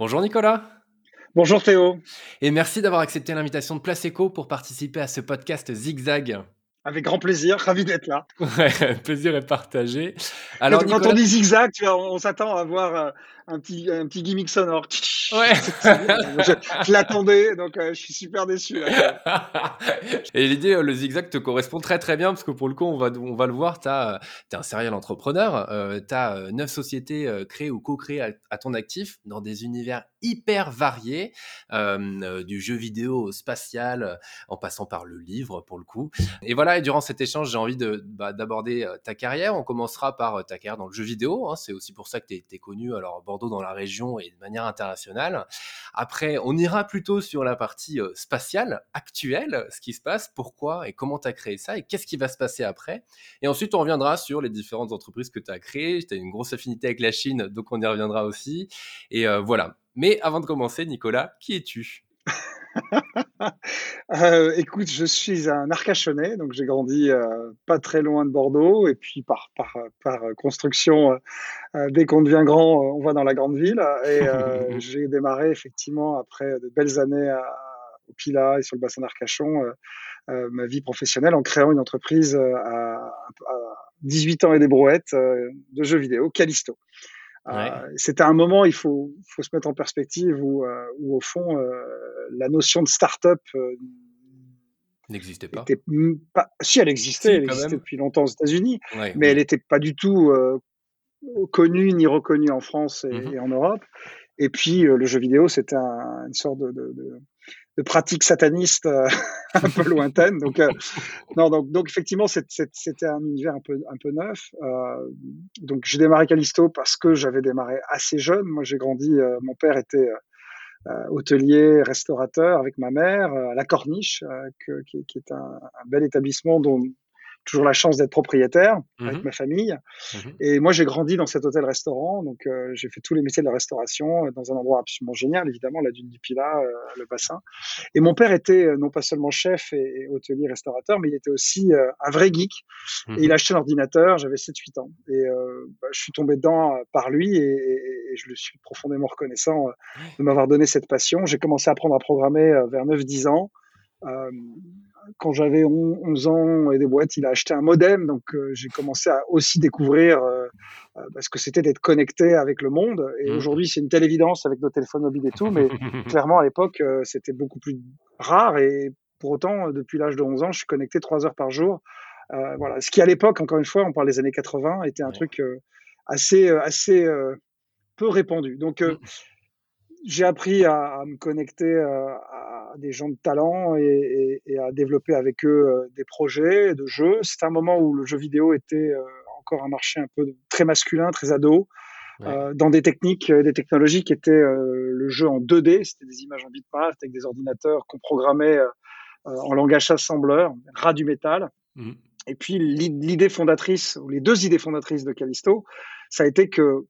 Bonjour Nicolas. Bonjour Théo. Et merci d'avoir accepté l'invitation de Place Eco pour participer à ce podcast Zigzag. Avec grand plaisir, ravi d'être là. Ouais, plaisir est partagé. Alors, quand, on dit zigzag, on, s'attend à voir euh, un petit, un petit gimmick sonore. Ouais. je, l'attendais, donc euh, je suis super déçu. Et l'idée, euh, le zigzag te correspond très très bien parce que pour le coup, on va, on va le voir, tu es un serial entrepreneur, tu as neuf sociétés créées ou co-créées à, ton actif dans des univers hyper variés, du jeu vidéo au spatial, en passant par le livre pour le coup. Et voilà, et durant cet échange, j'ai envie bah, d'aborder ta carrière. On commencera par ta carrière dans le jeu vidéo. Hein. C'est aussi pour ça que tu es, connu. Alors, Dans la région et de manière internationale. Après, on ira plutôt sur la partie euh, spatiale, actuelle, ce qui se passe, pourquoi et comment tu as créé ça et qu'est-ce qui va se passer après. Et ensuite, on reviendra sur les différentes entreprises que tu as créées. Tu as une grosse affinité avec la Chine, donc on y reviendra aussi. Et euh, voilà. Mais avant de commencer, Nicolas, qui es-tu? euh, écoute, je suis un Arcachonnais, donc j'ai grandi euh, pas très loin de Bordeaux, et puis par, par, par construction, euh, dès qu'on devient grand, on va dans la grande ville. Et j'ai démarré effectivement après de belles années à, au Pila et sur le bassin d'Arcachon ma vie professionnelle en créant une entreprise à, à 18 ans et des brouettes de jeux vidéo, Callisto. Euh, c'était un moment, il faut, faut, se mettre en perspective où, euh, où au fond, euh, la notion de start-up n'existait pas. pas. Si, elle existait, elle existait depuis longtemps aux États-Unis, mais elle n'était pas du tout connue ni reconnue en France et, mmh en Europe. Et puis, le jeu vidéo, c'était un, une sorte de, de, de, de pratique sataniste euh, un peu lointaine. Donc, euh, non, donc, donc effectivement, c'était un univers un peu, un peu neuf. Euh, donc, j'ai démarré Callisto parce que j'avais démarré assez jeune. Moi, j'ai grandi. mon père était hôtelier, restaurateur avec ma mère à la Corniche, qui, est un, bel établissement dont toujours la chance d'être propriétaire avec mmh ma famille. Mmh et moi, j'ai grandi dans cet hôtel-restaurant, donc euh, j'ai fait tous les métiers de la restauration euh, dans un endroit absolument génial, évidemment, la dune du Pilat, euh, le bassin. Et mon père était non pas seulement chef et, hôtelier restaurateur, mais il était aussi un vrai geek. Mmh et il achetait un ordinateur, j'avais 7-8 ans. Et bah, je suis tombé dedans par lui et, et, je le suis profondément reconnaissant de m'avoir donné cette passion. J'ai commencé à apprendre à programmer vers 9-10 ans quand j'avais 11 ans et des boîtes, il a acheté un modem, donc euh, j'ai commencé à aussi découvrir euh, euh ce que c'était d'être connecté avec le monde. Et mmh. aujourd'hui, c'est une telle évidence avec nos téléphones mobiles et tout, mais clairement à l'époque, euh, c'était beaucoup plus rare. Et pour autant, depuis l'âge de 11 ans, je suis connecté 3 heures par jour. voilà, ce qui à l'époque, encore une fois, on parle des années 80, était un truc assez assez peu répandu. Donc mmh. J'ai appris à, à, me connecter à des gens de talent et, à développer avec eux euh, des projets de jeux. C'était un moment où le jeu vidéo était euh, encore un marché un peu très masculin, très ado, euh, dans des techniques, des technologies qui étaient le jeu en 2D, c'était des images en bitmap avec des ordinateurs qu'on programmait en langage assembleur, ras du métal. Mmh. Et puis l'idée fondatrice, ou les deux idées fondatrices de Callisto, ça a été que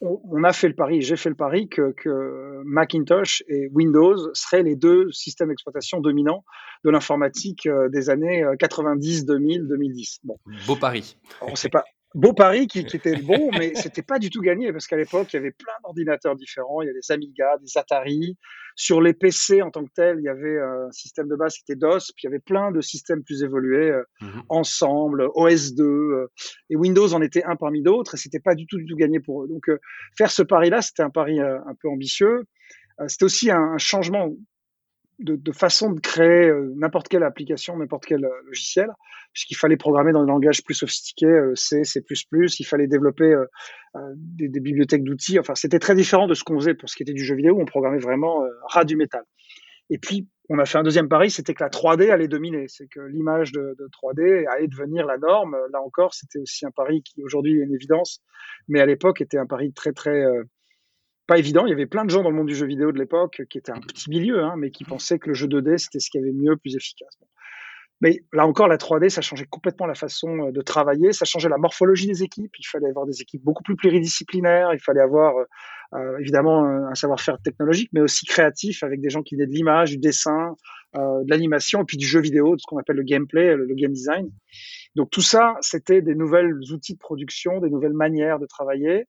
on, a fait le pari, j'ai fait le pari que, Macintosh et Windows seraient les deux systèmes d'exploitation dominants de l'informatique euh, des années 90, 2000, 2010. Bon. Beau pari. On sait pas beau pari qui, qui était bon, mais c'était pas du tout gagné parce qu'à l'époque, il y avait plein d'ordinateurs différents. Il y avait des Amiga, des Atari. Sur les PC en tant que tel, il y avait un système de base qui était DOS, puis il y avait plein de systèmes plus évolués, euh, mhm. Ensemble, OS2, euh, et Windows en était un parmi d'autres, et c'était pas du tout, du tout gagné pour eux. Donc, euh, faire ce pari-là, c'était un pari un peu ambitieux. c'était aussi un changement de, façon de créer euh, n'importe quelle application, n'importe quel euh, logiciel, puisqu'il fallait programmer dans des langages plus sophistiqués, euh, C, C++, il fallait développer des, bibliothèques d'outils. Enfin, c'était très différent de ce qu'on faisait pour ce qui était du jeu vidéo, où on programmait vraiment ras du métal. Et puis, on a fait un deuxième pari, c'était que la 3D allait dominer, c'est que l'image de, de, 3D allait devenir la norme. Là encore, c'était aussi un pari qui aujourd'hui est une évidence, mais à l'époque était un pari très très pas évident. Il y avait plein de gens dans le monde du jeu vidéo de l'époque qui étaient un petit milieu, hein, mais qui pensaient que le jeu 2D, c'était ce qui avait mieux, plus efficace. Mais là encore, la 3D, ça changeait complètement la façon euh, de travailler, ça changeait la morphologie des équipes. Il fallait avoir des équipes beaucoup plus pluridisciplinaires, il fallait avoir euh, euh évidemment un savoir-faire technologique, mais aussi créatif, avec des gens qui venaient de l'image, du dessin, euh, de l'animation, et puis du jeu vidéo, de ce qu'on appelle le gameplay, le, le game design. Donc tout ça, c'était des nouvelles outils de production, des nouvelles manières de travailler.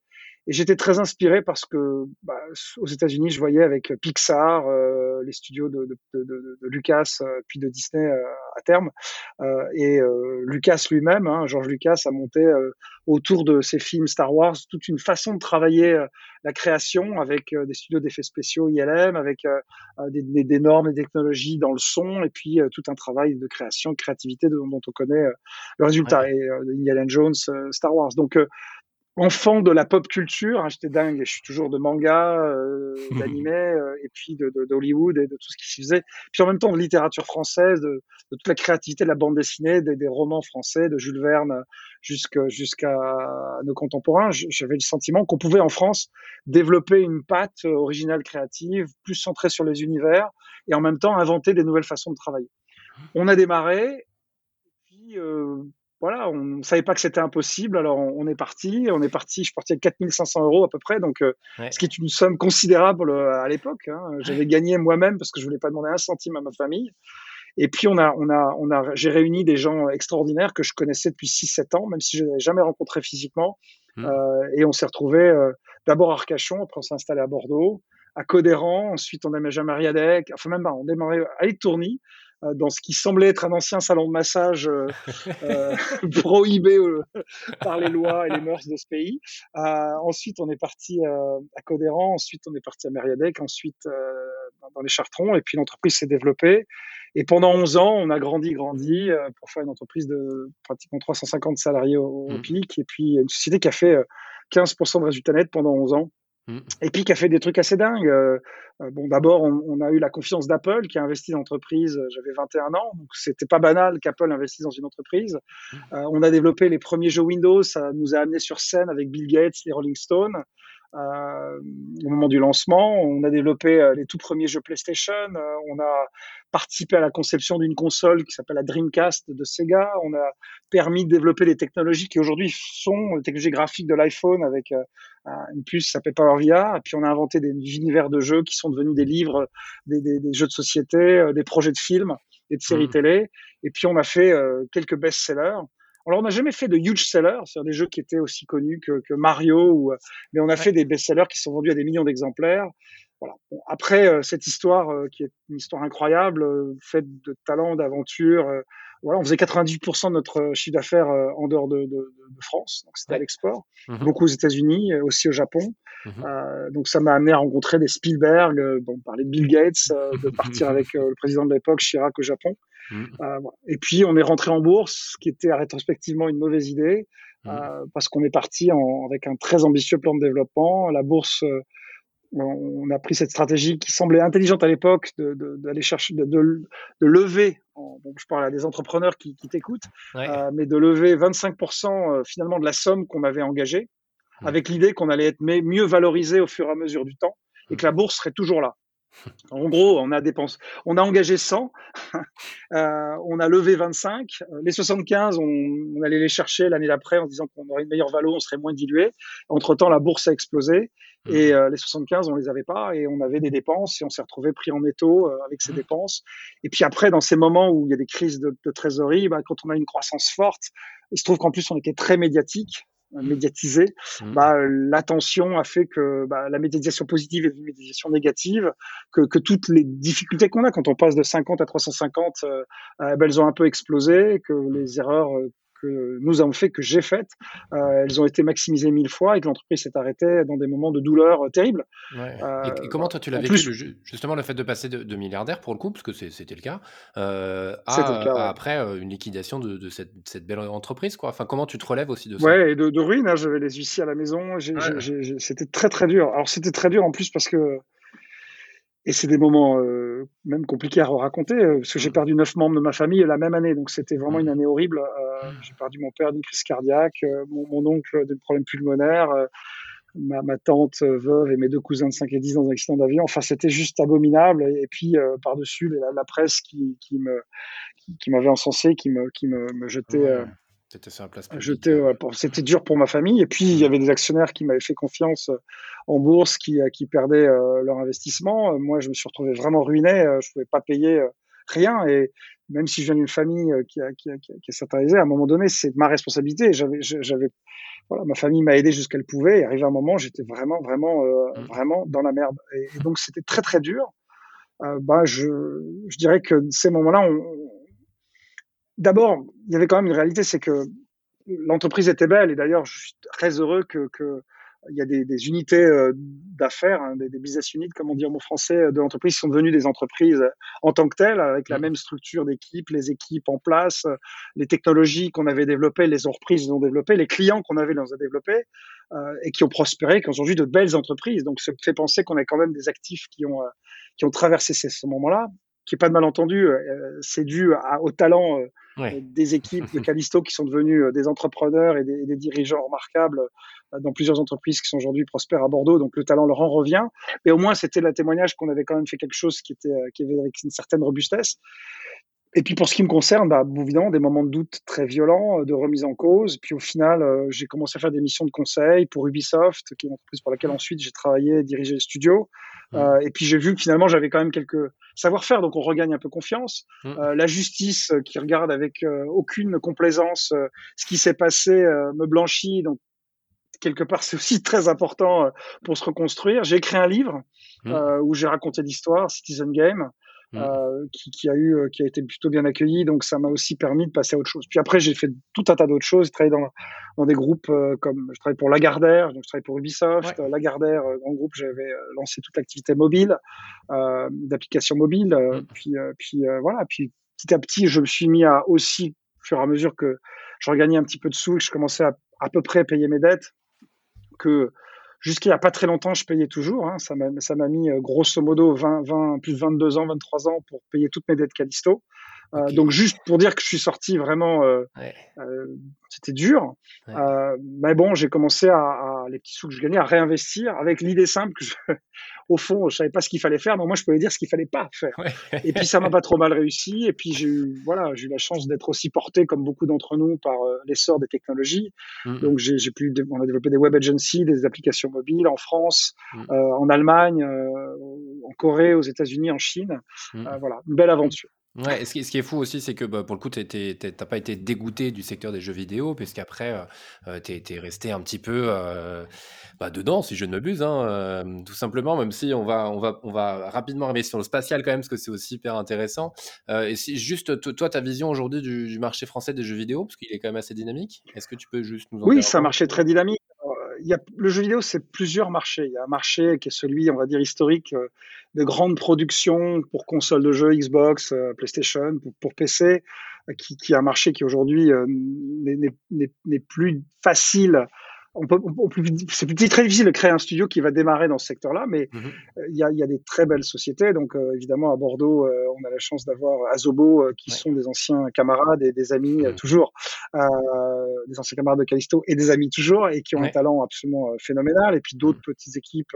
Et j'étais très inspiré parce que bah, aux États-Unis, je voyais avec Pixar, euh, les studios de, de, de, de Lucas, euh, puis de Disney euh, à terme, euh, et Lucas lui-même, hein, George Lucas, a monté autour de ses films Star Wars toute une façon de travailler la création avec des studios d'effets spéciaux ILM, avec des, des, des, normes et technologies dans le son, et puis tout un travail de création, de créativité dont, on connaît le résultat. Et Indiana Jones, Star Wars. Donc enfant de la pop culture, hein, j'étais dingue, et je suis toujours de manga, euh, d'animé, euh, et puis d'Hollywood de, et de tout ce qui s'y faisait. Puis en même temps de littérature française, de, de toute la créativité de la bande dessinée, des, des romans français, de Jules Verne jusqu'à nos contemporains. J'avais le sentiment qu'on pouvait en France développer une patte originale créative, plus centrée sur les univers, et en même temps inventer des nouvelles façons de travailler. On a démarré, puis euh, voilà, on ne savait pas que c'était impossible, alors on, est parti. On est parti, je suis parti avec 4500 euros à peu près, donc euh, ce qui est une somme considérable euh, à l'époque. Hein. J'avais gagné moi-même parce que je voulais pas demander un centime à ma famille. Et puis on a, on a, on a, j'ai réuni des gens extraordinaires que je connaissais depuis 6-7 ans, même si je n'avais jamais rencontré physiquement. Mmh. Euh, et on s'est retrouvé euh, d'abord à Arcachon, après on s'est installé à Bordeaux, à Codéran, ensuite on a à Mariadec, enfin même pas, on démarrait à Tourny, euh, dans ce qui semblait être un ancien salon de massage euh, euh prohibé par les lois et les mœurs de ce pays. ensuite, on est parti à Codéran, ensuite on est parti à Mériadec, ensuite dans les Chartrons, et puis l'entreprise s'est développée. Et pendant 11 ans, on a grandi, grandi pour faire une entreprise de pratiquement 350 salariés au, au mmh. pic, et puis une société qui a fait 15% de résultats nets pendant 11 ans. Mmh. Et puis qui a fait des trucs assez dingues. Euh, euh, bon, d'abord, on, on, a eu la confiance d'Apple qui a investi dans l'entreprise. Euh, j'avais 21 ans, donc c'était pas banal qu'Apple investisse dans une entreprise. Euh, on a développé les premiers jeux Windows. Ça nous a amené sur scène avec Bill Gates, les Rolling Stones. Euh, au moment du lancement. On a développé euh, les tout premiers jeux PlayStation. Euh, on a participé à la conception d'une console qui s'appelle la Dreamcast de Sega. On a permis de développer des technologies qui aujourd'hui sont les technologies graphiques de l'iPhone avec une puce qui s'appelle PowerVR. Et puis on a inventé des univers de jeux qui sont devenus des livres, des, des, des jeux de société, des projets de films et de séries mmh. télé. Et puis on a fait quelques best-sellers. Alors, on n'a jamais fait de huge sellers, c'est-à-dire des jeux qui étaient aussi connus que, que Mario, ou, euh, mais on a fait des best-sellers qui sont vendus à des millions d'exemplaires. Voilà. Bon, après, euh, cette histoire, euh, qui est une histoire incroyable, faite de talent, d'aventure, voilà, on faisait 98% de notre chiffre d'affaires en dehors de, de, de France, donc c'était à l'export, mmh beaucoup aux États-Unis, aussi au Japon. Mmh euh, donc ça m'a amené à rencontrer des Spielberg, bon, parler de Bill Gates, de partir avec le président de l'époque, Chirac, au Japon. Mmh. Euh, et puis on est rentré en bourse, ce qui était rétrospectivement une mauvaise idée, mmh. euh, parce qu'on est parti en, avec un très ambitieux plan de développement. La bourse, euh, on a pris cette stratégie qui semblait intelligente à l'époque d'aller de, chercher, de, de, lever. bon, je parle à des entrepreneurs qui, qui t'écoutent, mais de lever 25% finalement de la somme qu'on avait engagée, mmh. avec l'idée qu'on allait être mieux valorisé au fur et à mesure du temps et que la bourse serait toujours là. En gros, on a dépensé, on a engagé 100, euh, on a levé 25. Les 75, on, allait les chercher l'année d'après en disant qu'on aurait une meilleure valeur, on serait moins dilué. Entre temps, la bourse a explosé et mmh. euh, les 75, on les avait pas et on avait des dépenses et on s'est retrouvé pris en étau euh, avec ces mmh. dépenses. Et puis après, dans ces moments où il y a des crises de, trésorerie, bah, quand on a une croissance forte, il se trouve qu'en plus on était très médiatique médiatisé, mmh. bah, l'attention a fait que bah, la médiatisation positive et la médiatisation négative, que, que toutes les difficultés qu'on a quand on passe de 50 à 350, euh, bah, elles ont un peu explosé, que les erreurs euh, que nous avons fait, que j'ai faites, euh, elles ont été maximisées mille fois et que l'entreprise s'est arrêtée dans des moments de douleur euh, terribles. Euh, et, comment toi tu l'as vécu, justement le fait de passer de, milliardaire pour le coup, parce que c'était le cas, à, après une liquidation de, cette, belle entreprise quoi? Enfin, comment tu te relèves aussi de ça? Ouais, et de, ruine. Hein, J'avais les huissiers à la maison. C'était très très dur. Alors c'était très dur en plus parce que et c'est des moments euh, même compliqués à raconter, euh, parce que j'ai mmh. perdu neuf membres de ma famille la même année, donc c'était vraiment une mmh. année horrible. Euh, mmh. j'ai perdu mon père d'une crise cardiaque, mon, mon, oncle d'un problème pulmonaire, ma, ma, tante veuve et mes deux cousins de 5 et 10 dans un accident d'avion. Enfin, c'était juste abominable. Et, puis, par-dessus, la, la, presse qui, qui me qui, m'avait encensé, qui me, qui me, me jetait... C'était sur place. C'était dur pour ma famille. Et puis, il y avait des actionnaires qui m'avaient fait confiance euh, en bourse, qui, euh, qui perdaient euh, leur investissement. Moi, je me suis retrouvé vraiment ruiné. Je ne pouvais pas payer rien. Et même si je viens d'une famille qui a, qui a, qui a, à un moment donné, c'est ma responsabilité. J'avais, j'avais, voilà, ma famille m'a aidé jusqu'à qu'elle pouvait. Et arrivé un moment, j'étais vraiment, vraiment, mmh. vraiment dans la merde. Et, donc, c'était très, très dur. bah, je, je dirais que ces moments-là, on, d'abord, il y avait quand même une réalité, c'est que l'entreprise était belle. Et d'ailleurs, je suis très heureux que, que il y a des, des unités euh, d'affaires, hein, des, des, business units, comme on dit en mot français, de l'entreprise, qui sont devenues des entreprises en tant que telles, avec la mmh. même structure d'équipe, les équipes en place, les technologies qu'on avait développées, les entreprises ont développées, les clients qu'on avait a développés, euh, et qui ont prospéré, qui ont aujourd'hui de belles entreprises. Donc, ça fait penser qu'on a quand même des actifs qui ont, euh, qui ont traversé ce moment-là, qui est pas de malentendu, euh, c'est dû à, au talent des équipes de Calisto qui sont devenus euh, des entrepreneurs et des, dirigeants remarquables euh, dans plusieurs entreprises qui sont aujourd'hui prospères à Bordeaux. Donc le talent leur en revient. Mais au moins, c'était le témoignage qu'on avait quand même fait quelque chose qui était euh, qui avait avec une certaine robustesse. Et puis pour ce qui me concerne, bah, évidemment, des moments de doute très violents, de remise en cause. Puis au final, j'ai commencé à faire des missions de conseil pour Ubisoft, qui est une entreprise pour laquelle ensuite j'ai travaillé, dirigé le studio. Euh, et puis j'ai vu que finalement j'avais quand même quelques savoir-faire, donc on regagne un peu confiance. Mmh. Euh, la justice euh, qui regarde avec euh, aucune complaisance ce qui s'est passé me blanchit, donc quelque part c'est aussi très important pour se reconstruire. J'ai écrit un livre mmh. où j'ai raconté l'histoire, Citizen Game. Mmh. Euh, qui, qui, a eu, qui a été plutôt bien accueilli. Donc ça m'a aussi permis de passer à autre chose. Puis après, j'ai fait tout un tas d'autres choses. J'ai travaillé dans, dans des groupes euh, comme je travaille pour Lagardère, donc je travaille pour Ubisoft. Lagardère, euh, grand groupe, j'avais lancé toute l'activité mobile, d'applications mobiles. Mmh. Puis, puis voilà. Puis petit à petit, je me suis mis à aussi, au fur et à mesure que je regagnais un petit peu de sous, que je commençais à à peu près payer mes dettes, que Jusqu'il n'y a pas très longtemps, je payais toujours. Hein. Ça m'a mis euh, grosso modo 20, 20, plus de 22 ans, 23 ans pour payer toutes mes dettes Calisto. Euh, donc juste pour dire que je suis sorti vraiment, euh, euh c'était dur. Mais bon, j'ai commencé à, à, les petits sous que je gagnais à réinvestir avec l'idée simple que je, au fond, je savais pas ce qu'il fallait faire, mais moi, je pouvais dire ce qu'il fallait pas faire. Et puis, ça m'a pas trop mal réussi. Et puis, j'ai eu, voilà, j'ai eu la chance d'être aussi porté, comme beaucoup d'entre nous, par euh, l'essor des technologies. Mmh. Donc, j'ai, pu, on a développé des web agencies, des applications mobiles en France, mmh. euh, en Allemagne, euh, en Corée, aux États-Unis, en Chine. Mmh. Euh, voilà, une belle aventure. Ouais, et ce qui, ce qui est fou aussi, c'est que bah, pour le coup, tu n'as pas été dégoûté du secteur des jeux vidéo, puisqu'après, euh, tu es, resté un petit peu euh, bah, dedans, si je ne m'abuse, hein, euh, tout simplement, même si on va, on va, on va rapidement arriver sur le spatial quand même, parce que c'est aussi hyper intéressant. et si juste, toi, ta vision aujourd'hui du, du, marché français des jeux vidéo, parce qu'il est quand même assez dynamique, est-ce que tu peux juste nous en Oui, c'est un marché très dynamique le jeu vidéo, c'est plusieurs marchés. Il y a un marché qui est celui, on va dire, historique euh, de grandes productions pour consoles de jeux, Xbox, euh, PlayStation, pour, PC, euh, qui, qui, est un marché qui aujourd'hui n'est plus facile on peut, c'est très difficile de créer un studio qui va démarrer dans ce secteur-là, mais mmh il y, a, y, a, des très belles sociétés. Donc, évidemment, à Bordeaux, on a la chance d'avoir Azobo, qui sont des anciens camarades et des amis mmh. toujours, euh, des anciens camarades de Callisto et des amis toujours, et qui ont un talent absolument phénoménal. Et puis d'autres mmh. petites équipes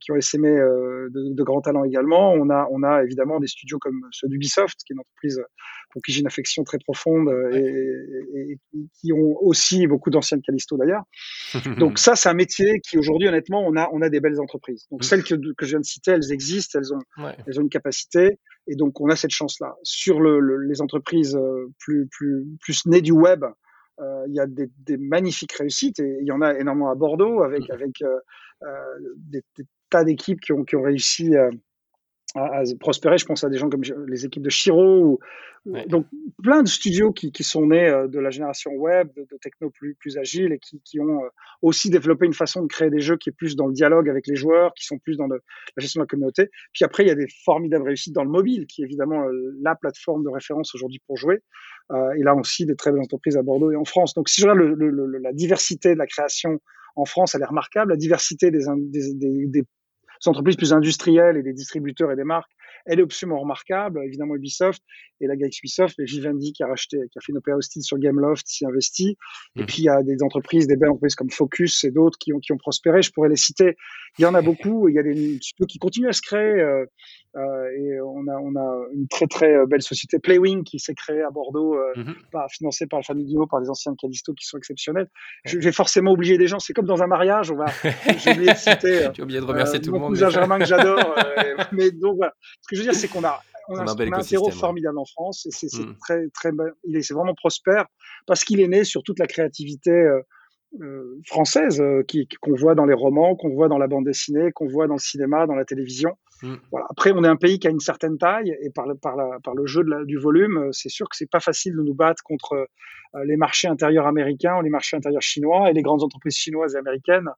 qui ont essaimé euh, de, de, grands talents également. On a, on a évidemment des studios comme ceux d'Ubisoft, qui est une entreprise pour qui j'ai une affection très profonde et, et, qui ont aussi beaucoup d'anciens de Callisto d'ailleurs. Donc ça, c'est un métier qui aujourd'hui, honnêtement, on a, on a des belles entreprises. Donc celles que, que je viens de citer, elles existent, elles ont, elles ont une capacité, et donc on a cette chance-là. Sur le, les entreprises euh, plus, plus, plus nées du web, euh, il y a des, des, magnifiques réussites et il y en a énormément à Bordeaux avec, avec euh, euh des, des, tas d'équipes qui ont, qui ont réussi à, à, prospérer. Je pense à des gens comme les équipes de Chiro. Ou, Donc, plein de studios qui, qui sont nés euh, de la génération web, de, de techno plus, plus agile et qui, qui, ont euh, aussi développé une façon de créer des jeux qui est plus dans le dialogue avec les joueurs, qui sont plus dans le, la gestion de la communauté. Puis après, il y a des formidables réussites dans le mobile, qui est évidemment euh, la plateforme de référence aujourd'hui pour jouer. Euh, et là aussi, des très belles entreprises à Bordeaux et en France. Donc, si je regarde le, le, la diversité de la création en France, elle est remarquable. La diversité des, des, des, des entreprises plus industrielles et des distributeurs et des marques, elle est absolument remarquable. Évidemment, Ubisoft et la Galaxy Ubisoft, et Vivendi qui a racheté, qui a fait une opéra hostile sur Gameloft, s'y investit. Et mhm. puis, il y a des entreprises, des belles entreprises comme Focus et d'autres qui ont, qui ont prospéré. Je pourrais les citer. Il y en a beaucoup. Il y a des studios qui continuent à se créer. Euh, euh, et on a, on a une très très euh, belle société Playwing qui s'est créée à Bordeaux, euh, mhm. par, financée par la famille Guillaume, par des anciens Calisto qui sont exceptionnels. Je vais forcément oublier des gens. C'est comme dans un mariage. On va. J'ai oublié de citer. tu as oublié de remercier tout le monde. Mon cousin Germain que j'adore. mais donc voilà. Ce que je veux dire, c'est qu'on a on a, un, terreau formidable en France et c'est mmh. très très il est c'est vraiment prospère parce qu'il est né sur toute la créativité euh, euh, française euh, qu'on voit dans les romans, qu'on voit dans la bande dessinée, qu'on voit dans le cinéma, dans la télévision. Mm. Voilà. Après, on est un pays qui a une certaine taille et par le, par la, par le jeu de la, du volume, euh, c'est sûr que c'est pas facile de nous battre contre euh, les marchés intérieurs américains ou les marchés intérieurs chinois et les grandes entreprises chinoises et américaines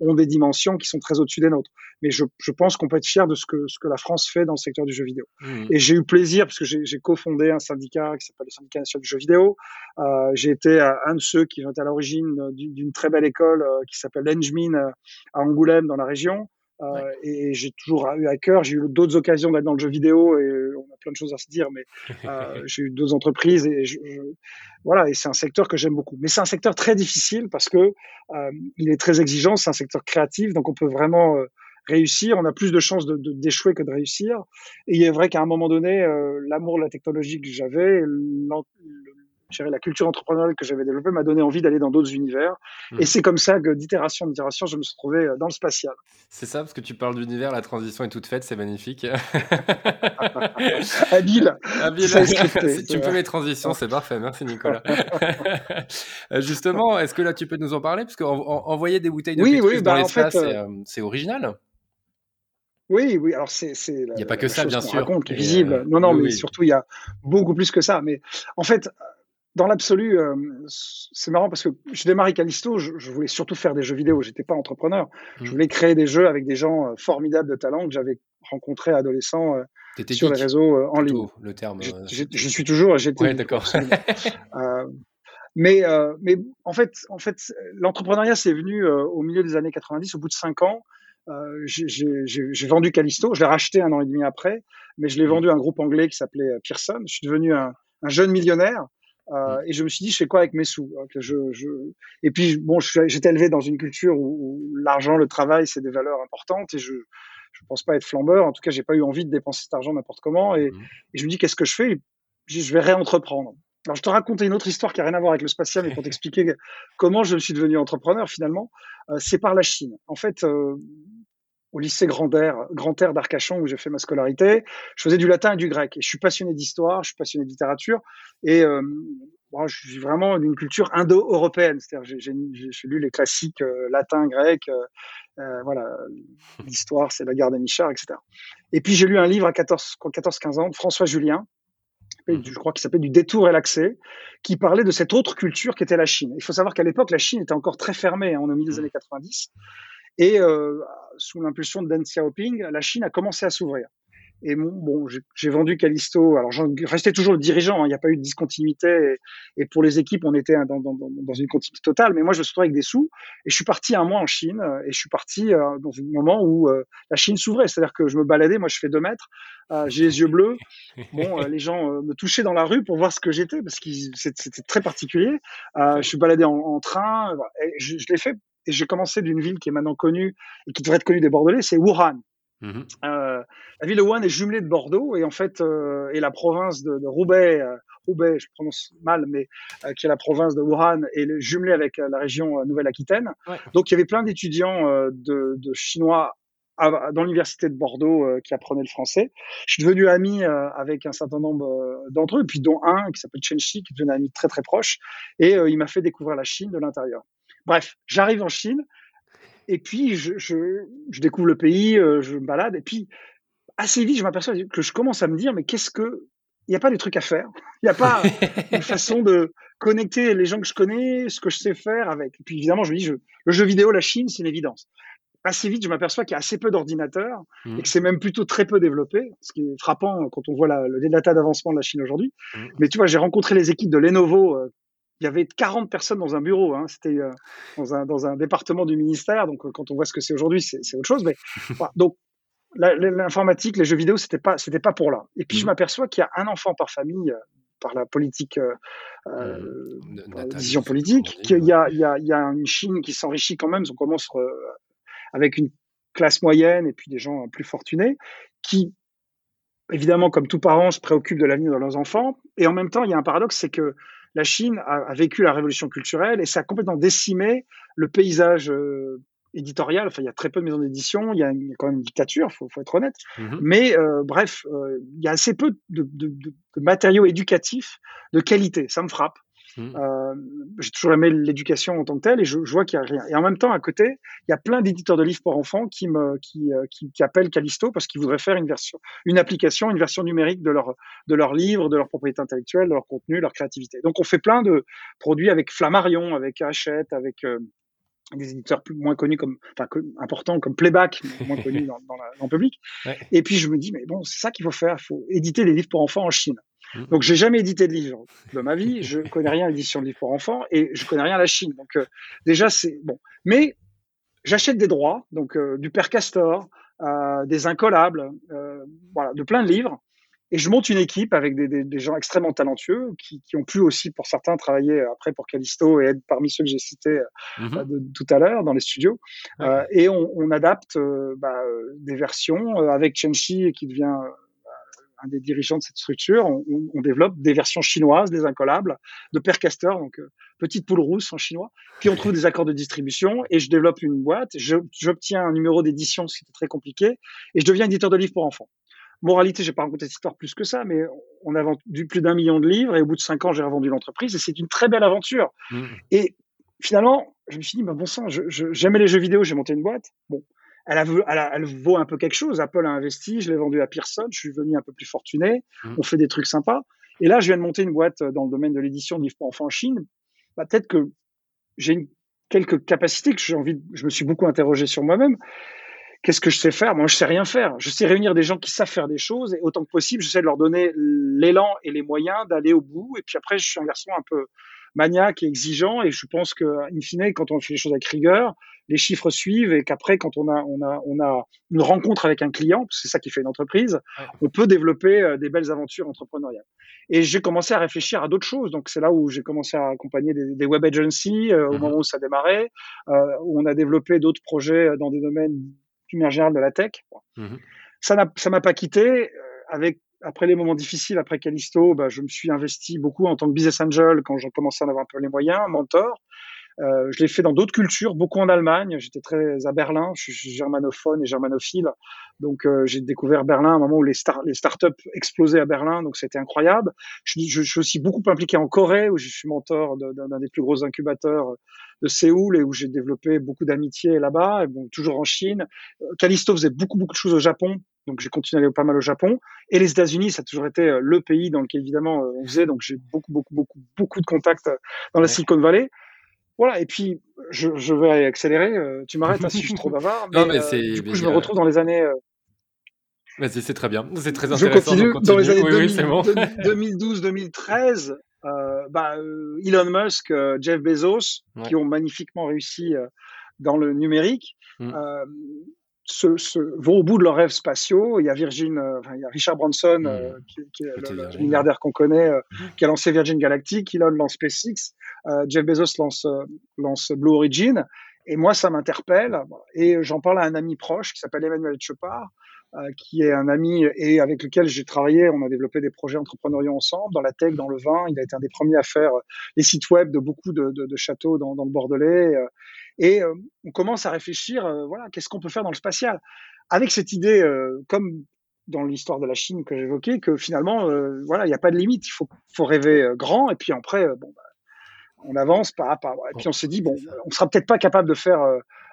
ont des dimensions qui sont très au-dessus des nôtres. Mais je, je pense qu'on peut être fier de ce que, ce que la France fait dans le secteur du jeu vidéo. Mm. Et j'ai eu plaisir parce que j'ai cofondé un syndicat qui s'appelle le syndicat national du jeu vidéo. Euh, j'ai été un de ceux qui ont été à l'origine d'une très belle école euh, qui s'appelle Engmin à Angoulême dans la région. Euh, et j'ai toujours eu à cœur, j'ai eu d'autres occasions d'être dans le jeu vidéo et on a plein de choses à se dire, mais euh, j'ai eu d'autres entreprises et je, voilà, et c'est un secteur que j'aime beaucoup. Mais c'est un secteur très difficile parce que euh, il est très exigeant, c'est un secteur créatif, donc on peut vraiment euh, réussir, on a plus de chances d'échouer de, d'échouer que de réussir. Et il est vrai qu'à un moment donné, euh, l'amour de la technologie que j'avais, la culture entrepreneuriale que j'avais développée m'a donné envie d'aller dans d'autres univers. Et hmm. c'est comme ça que d'itération en itération, je me suis trouvé euh, dans le spatial. C'est ça, parce que tu parles d'univers, la transition est toute faite, c'est magnifique. Habile. Habile. si tu peux les transitions, c'est parfait. Merci Nicolas. Euh, justement, est-ce que là tu peux nous en parler? Parce qu'envoyer des bouteilles de oui, oui, dans bah, l'espace, euh, c'est original. Oui, oui. Alors c'est, il n'y a pas que ça, bien sûr. Raconte, visible. non, non, mais surtout il y a beaucoup plus que ça. Mais en fait, dans l'absolu, euh, c'est marrant parce que je démarrais Callisto, je, je, voulais surtout faire des jeux vidéo. J'étais pas entrepreneur. Je mmh. voulais créer des jeux avec des gens euh, formidables de talent que j'avais rencontrés adolescents euh, sur les réseaux en ligne. Le terme. Je, suis toujours. J'étais. Ouais, d'accord. mais mais en fait, en fait, l'entrepreneuriat c'est venu au milieu des années 90, au bout de cinq ans. j'ai vendu Callisto, je l'ai racheté un an et demi après, mais je l'ai mmh. vendu à un groupe anglais qui s'appelait Pearson. Je suis devenu un, un jeune millionnaire euh, mm. et je me suis dit, je fais quoi avec mes sous? Je, je... Et puis, bon, j'étais élevé dans une culture où, l'argent, le travail, c'est des valeurs importantes. Et je ne pense pas être flambeur. En tout cas, j'ai pas eu envie de dépenser cet argent n'importe comment. Et, mm. et, je me dis, qu'est-ce que je fais? Je vais réentreprendre. Alors, je te racontais une autre histoire qui a rien à voir avec le spatial, mais pour t'expliquer comment je suis devenu entrepreneur, finalement, euh, c'est par la Chine. En fait, euh, au lycée Grand Air, Grand Air d'Arcachon où j'ai fait ma scolarité. Je faisais du latin et du grec. Et je suis passionné d'histoire, je suis passionné de littérature. Et euh, moi, je suis vraiment d'une culture indo-européenne. C'est-à-dire, j'ai lu les classiques euh, latin, grec. Euh, euh voilà, l'histoire, c'est la guerre des Michards, etc. Et puis j'ai lu un livre à 14-15 ans de François Julien, mmh. je crois qu'il s'appelait Du détour et l'accès, qui parlait de cette autre culture qui était la Chine. Il faut savoir qu'à l'époque, la Chine était encore très fermée, hein, on est au milieu des mmh. années 90. Et euh, sous l'impulsion de Deng Xiaoping, la Chine a commencé à s'ouvrir. Et bon, j'ai vendu Callisto. Alors, je restais toujours le dirigeant. Hein, il n'y a pas eu de discontinuité. Et, pour les équipes, on était dans, dans, une continuité totale. Mais moi, je me suis avec des sous. Et je suis parti un mois en Chine. Et je suis parti euh, dans un moment où euh, la Chine s'ouvrait. C'est-à-dire que je me baladais. Moi, je fais deux mètres. Euh, j'ai les yeux bleus. Bon, les gens me touchaient dans la rue pour voir ce que j'étais parce que c'était très particulier. je suis baladé en, en train. Et je, je l'ai fait et j'ai commencé d'une ville qui est maintenant connue et qui devrait être connue des Bordelais, c'est Wuhan. Mmh euh, la ville de Wuhan est jumelée de Bordeaux et en fait euh, et la province de, de Roubaix, euh, Roubaix, je prononce mal, mais euh, qui est la province de Wuhan est jumelée avec la région Nouvelle-Aquitaine. Donc il y avait plein d'étudiants de, de, chinois dans l'université de Bordeaux qui apprenaient le français. Je suis devenu ami avec un certain nombre d'entre eux, puis dont un qui s'appelle Chen Shi, qui est devenu un ami très très proche, et il m'a fait découvrir la Chine de l'intérieur. Bref, j'arrive en Chine et puis je, je, je découvre le pays, euh, je me balade et puis assez vite je m'aperçois que je commence à me dire mais qu'est-ce que il n'y a pas des trucs à faire, il n'y a pas une façon de connecter les gens que je connais, ce que je sais faire avec. Et puis évidemment je me dis je, le jeu vidéo, la Chine, c'est une évidence. Assez vite, je m'aperçois qu'il y a assez peu d'ordinateurs mmh. et que c'est même plutôt très peu développé, ce qui est frappant quand on voit la, le data d'avancement de la Chine aujourd'hui. Mmh. Mais tu vois, j'ai rencontré les équipes de Lenovo euh, il y avait 40 personnes dans un bureau. Hein. C'était euh, dans, un, dans un département du ministère. Donc, euh, quand on voit ce que c'est aujourd'hui, c'est autre chose. Mais voilà. donc, l'informatique, les jeux vidéo, c'était pas, c'était pas pour là. Et puis, je mmh. m'aperçois qu'il y a un enfant par famille, euh, par la politique, mmh. vision politique, qu'il y a, il y, a, il y a une Chine qui s'enrichit quand même. On commence avec une classe moyenne et puis des gens plus fortunés qui évidemment, comme tout parent, se préoccupent de l'avenir de leurs enfants. Et en même temps, il y a un paradoxe, c'est que la Chine a, vécu la révolution culturelle et ça a complètement décimé le paysage euh, éditoriale. Enfin, il y a très peu de maisons d'édition. Il y a quand même une dictature, faut, faut être honnête. Mmh Mais euh, bref, euh, il y a assez peu de, de, de, de, matériaux éducatifs de qualité. Ça me frappe. Mmh. Euh, j'ai toujours aimé l'éducation en tant que telle et je, je vois qu'il n'y a rien. Et en même temps, à côté, il y a plein d'éditeurs de livres pour enfants qui me qui, euh, qui, qui appellent Callisto parce qu'ils voudraient faire une version, une application, une version numérique de leur de leurs livres, de leur propriété intellectuelle, de leur contenu, leur créativité. Donc on fait plein de produits avec Flammarion, avec Hachette, avec euh, des éditeurs plus, moins connus comme, enfin, importants comme Playback, moins connus dans, dans, le public. Ouais. Et puis je me dis, mais bon, c'est ça qu'il faut faire. Il faut éditer des livres pour enfants en Chine. Mmh. Donc j'ai jamais édité de livre de ma vie. Je connais rien à l'édition de livres pour enfants et je connais rien à la Chine. Donc euh, déjà c'est bon. Mais j'achète des droits, donc euh, du Père Castor, euh, des Incollables, voilà, de plein de livres. Et je monte une équipe avec des, des, des gens extrêmement talentueux qui, qui, ont pu aussi, pour certains, travailler après pour Callisto et être parmi ceux que j'ai cités mmh. de, tout à l'heure dans les studios. Et on, on adapte bah, des versions avec Chenxi qui devient un des dirigeants de cette structure, on, on, développe des versions chinoises, des incollables, de Percaster, donc euh, petite poule rousse en chinois. Puis on trouve des accords de distribution et je développe une boîte. J'obtiens un numéro d'édition, ce qui était très compliqué, et je deviens éditeur de livres pour enfants. Moralité, j'ai pas raconté cette histoire plus que ça, mais on a vendu plus d'un million de livres et au bout de cinq ans, j'ai revendu l'entreprise et c'est une très belle aventure. Mmh. Et finalement, je me suis dit, bah, bon sang, j'aimais les jeux vidéo, j'ai monté une boîte. Bon, elle, a, elle, a, elle, vaut un peu quelque chose. Apple a investi, je l'ai vendu à Pearson, je suis venu un peu plus fortuné, mmh. on fait des trucs sympas. Et là, je viens de monter une boîte dans le domaine de l'édition de livres pour enfants en Chine. Bah, Peut-être que j'ai quelques capacités que j'ai envie, je me suis beaucoup interrogé sur moi-même. Qu'est-ce que je sais faire? Moi, je sais rien faire. Je sais réunir des gens qui savent faire des choses et autant que possible, j'essaie de leur donner l'élan et les moyens d'aller au bout. Et puis après, je suis un garçon un peu maniaque et exigeant et je pense que, in fine, quand on fait les choses avec rigueur, les chiffres suivent et qu'après, quand on a, on, a, on a une rencontre avec un client, c'est ça qui fait une entreprise, ouais. on peut développer euh, des belles aventures entrepreneuriales. Et j'ai commencé à réfléchir à d'autres choses. Donc, c'est là où j'ai commencé à accompagner des, des web agencies euh, au mmh. moment où ça démarrait, euh, où on a développé d'autres projets dans des domaines plus général de la tech. Mmh. Ça ne m'a pas quitté. Avec après les moments difficiles, après Callisto, bah, je me suis investi beaucoup en tant que business angel quand j'ai commencé à en avoir un peu les moyens, mentor. Euh, je l'ai fait dans d'autres cultures, beaucoup en Allemagne. J'étais très à Berlin, je suis germanophone et germanophile. Donc euh, j'ai découvert Berlin à un moment où les, star les startups explosaient à Berlin, donc c'était incroyable. Je, je, je, suis aussi beaucoup impliqué en Corée, où je suis mentor d'un des plus gros incubateurs de Séoul et où j'ai développé beaucoup d'amitié là-bas, et bon, toujours en Chine. Callisto faisait beaucoup, beaucoup de choses au Japon, donc j'ai continué à aller pas mal au Japon. Et les États-Unis, ça a toujours été euh, le pays dans lequel évidemment on faisait, donc j'ai beaucoup, beaucoup, beaucoup, beaucoup de contacts dans la Silicon Valley. Voilà, et puis je, je vais accélérer. Euh, tu m'arrêtes hein, si je suis trop bavard. Mais, non, mais euh, du coup, je me retrouve dans les années. Euh... Vas-y, c'est très bien. C'est très intéressant. Je continue, dans les années oui, 2012-2013. Euh, bah, Elon Musk, Jeff Bezos, ouais. qui ont magnifiquement réussi dans le numérique. Mm se, se, vont au bout de leurs rêves spatiaux. Il y a Virgin, euh, enfin, il y a Richard Branson, mmh. euh, qui, qui, est le, le milliardaire qu'on connaît, euh, mmh. qui a lancé Virgin Galactic, Elon lance SpaceX, euh, Jeff Bezos lance, lance Blue Origin. Et moi, ça m'interpelle. Et j'en parle à un ami proche qui s'appelle Emmanuel Chepard, qui est un ami et avec lequel j'ai travaillé. On a développé des projets entrepreneuriaux ensemble dans la tech, dans le vin. Il a été un des premiers à faire les sites web de beaucoup de, de, de châteaux dans, dans, le Bordelais. Et euh, on commence à réfléchir, euh, voilà, qu'est-ce qu'on peut faire dans le spatial? Avec cette idée, euh, comme dans l'histoire de la Chine que j'évoquais, que finalement, voilà, il n'y a pas de limite, il faut, faut rêver grand, et puis après, bon, bah, on avance pas à pas. Et puis on s'est dit, bon, on sera peut-être pas capable de faire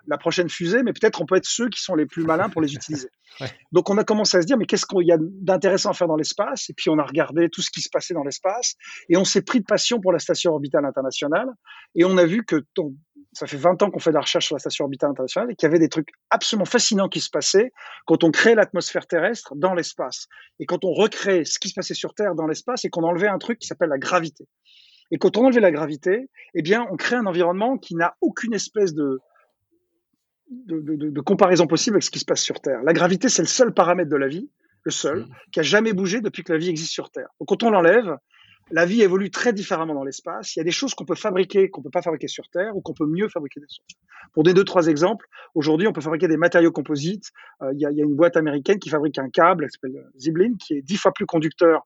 la prochaine fusée, mais peut-être on peut être ceux qui sont les plus malins pour les utiliser. ouais. Donc on a commencé à se dire, mais qu'est-ce qu'il y a d'intéressant à faire dans l'espace? Et puis on a regardé tout ce qui se passait dans l'espace, et on s'est pris de passion pour la station orbitale internationale, et on a vu que ça fait 20 ans qu'on fait de la recherche sur la station orbitale internationale et qu'il y avait des trucs absolument fascinants qui se passaient quand on crée l'atmosphère terrestre dans l'espace. Et quand on recrée ce qui se passait sur Terre dans l'espace et qu'on enlevait un truc qui s'appelle la gravité. Et quand on enlevait la gravité, eh bien, on crée un environnement qui n'a aucune espèce de, de, de, de, comparaison possible avec ce qui se passe sur Terre. La gravité, c'est le seul paramètre de la vie, le seul, mmh. qui a jamais bougé depuis que la vie existe sur Terre. Donc, quand on l'enlève, la vie évolue très différemment dans l'espace. Il y a des choses qu'on peut fabriquer, qu'on peut pas fabriquer sur Terre, ou qu'on peut mieux fabriquer sur Terre. Pour des deux, trois exemples, aujourd'hui, on peut fabriquer des matériaux composites. Euh, il, y a, une boîte américaine qui fabrique un câble, qui s'appelle Ziblin, qui est dix fois plus conducteur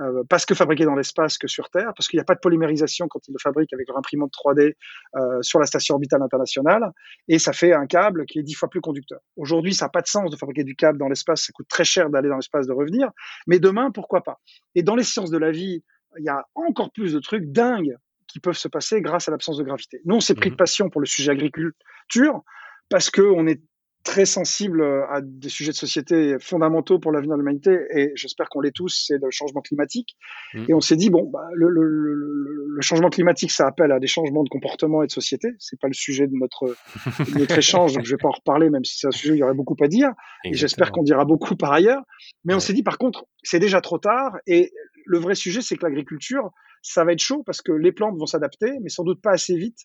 euh, parce que fabriqué dans l'espace que sur Terre, parce qu'il n'y a pas de polymérisation quand ils le fabriquent avec leur imprimante 3D euh, sur la station orbitale internationale, et ça fait un câble qui est dix fois plus conducteur. Aujourd'hui, ça n'a pas de sens de fabriquer du câble dans l'espace, ça coûte très cher d'aller dans l'espace, de revenir, mais demain, pourquoi pas? Et dans les sciences de la vie, il y a encore plus de trucs dingues qui peuvent se passer grâce à l'absence de gravité. Nous, on s'est pris de mmh passion pour le sujet agriculture parce qu'on est très sensible euh, à des sujets de société fondamentaux pour l'avenir de l'humanité, et j'espère qu'on l'est tous, c'est le changement climatique. Mmh. Et on s'est dit, bon, bah, le, le, le, le, changement climatique, ça appelle à des changements de comportement et de société. C'est pas le sujet de notre, de notre échange, donc je vais pas en reparler, même si c'est un sujet où il y aurait beaucoup à dire. Et j'espère qu'on dira beaucoup par ailleurs. Mais on s'est dit, par contre, c'est déjà trop tard, et le vrai sujet, c'est que l'agriculture, ça va être chaud parce que les plantes vont s'adapter, mais sans doute pas assez vite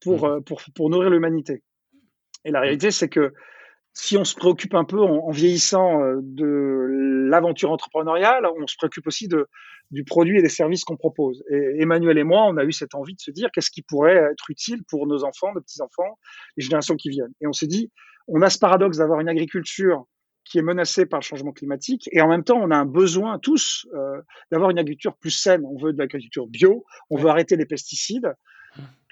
pour, mmh. euh, pour, pour nourrir l'humanité. Et la réalité, c'est que si on se préoccupe un peu en, vieillissant euh, de l'aventure entrepreneuriale, on se préoccupe aussi de, du produit et des services qu'on propose. Et Emmanuel et moi, on a eu cette envie de se dire qu'est-ce qui pourrait être utile pour nos enfants, nos petits-enfants, les générations qui viennent. Et on s'est dit, on a ce paradoxe d'avoir une agriculture qui est menacée par le changement climatique, et en même temps, on a un besoin tous euh, d'avoir une agriculture plus saine. On veut de l'agriculture bio, on veut arrêter les pesticides.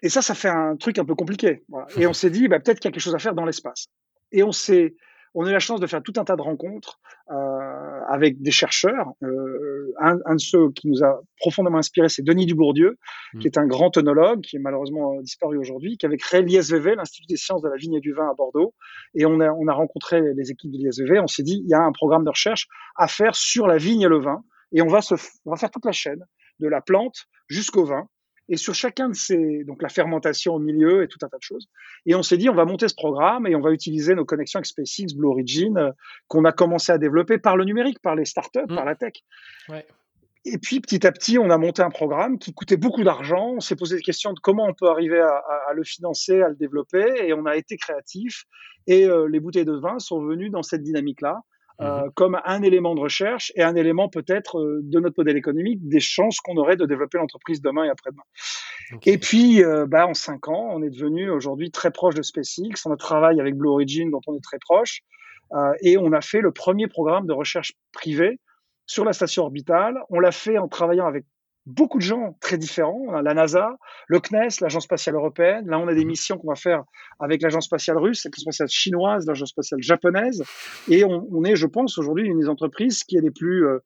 Et ça, ça fait un truc un peu compliqué. Voilà. Et on s'est dit, bah, peut-être qu'il y a quelque chose à faire dans l'espace. Et on s'est, on a eu la chance de faire tout un tas de rencontres euh, avec des chercheurs. Euh, un, un, de ceux qui nous a profondément inspiré, c'est Denis Dubourdieu, mmh. qui est un grand œnologue, qui est malheureusement disparu aujourd'hui, qui avait créé l'ISVV, l'Institut des sciences de la vigne et du vin à Bordeaux. Et on a, on a rencontré les équipes de l'ISVV. On s'est dit, il y a un programme de recherche à faire sur la vigne et le vin. Et on va, se, on va faire toute la chaîne, de la plante jusqu'au vin. Et sur chacun de ces, donc la fermentation au milieu et tout un tas de choses. Et on s'est dit, on va monter ce programme et on va utiliser nos connexions avec SpaceX, Blue Origin, euh, qu'on a commencé à développer par le numérique, par les startups, mmh. par la tech. Ouais. Et puis petit à petit, on a monté un programme qui coûtait beaucoup d'argent. On s'est posé des questions de comment on peut arriver à, à, le financer, à le développer, et on a été créatif. Et euh, les bouteilles de vin sont venues dans cette dynamique-là. Euh, mhm. comme un élément de recherche et un élément peut-être euh, de notre modèle économique des chances qu'on aurait de développer l'entreprise demain et après-demain. Et puis, euh, bah, en cinq ans, on est devenu aujourd'hui très proche de SpaceX. On a travaillé avec Blue Origin, dont on est très proche, et on a fait le premier programme de recherche privé sur la station orbitale. On l'a fait en travaillant avec beaucoup de gens très différents. On a la NASA, le CNES, l'Agence spatiale européenne. Là, on a des mhm. missions qu'on va faire avec l'Agence spatiale russe, l'Agence spatiale chinoise, l'Agence spatiale japonaise. Et on, on est, je pense, aujourd'hui une des entreprises qui est les plus euh,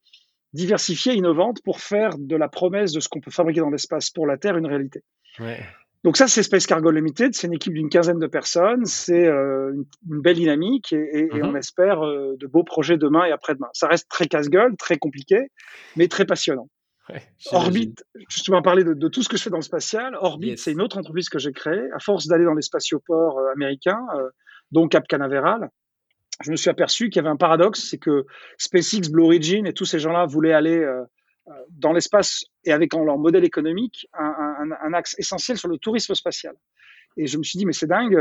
diversifiées, innovantes pour faire de la promesse de ce qu'on peut fabriquer dans l'espace pour la Terre une réalité. Ouais. Donc ça, c'est Space Cargo Limited. C'est une équipe d'une quinzaine de personnes. C'est euh, une, belle dynamique et, et, on espère euh, de beaux projets demain et après-demain. Ça reste très casse-gueule, très compliqué, mais très passionnant. Orbit, je vais parler de, de, tout ce que je fais dans le spatial. Orbit, c'est une autre entreprise que j'ai créée. À force d'aller dans les spatioports euh, américains, euh, dont Cap Canaveral, je me suis aperçu qu'il y avait un paradoxe, c'est que SpaceX, Blue Origin et tous ces gens-là voulaient aller euh, dans l'espace et avec en leur modèle économique un, un, un, axe essentiel sur le tourisme spatial. Et je me suis dit, mais c'est dingue,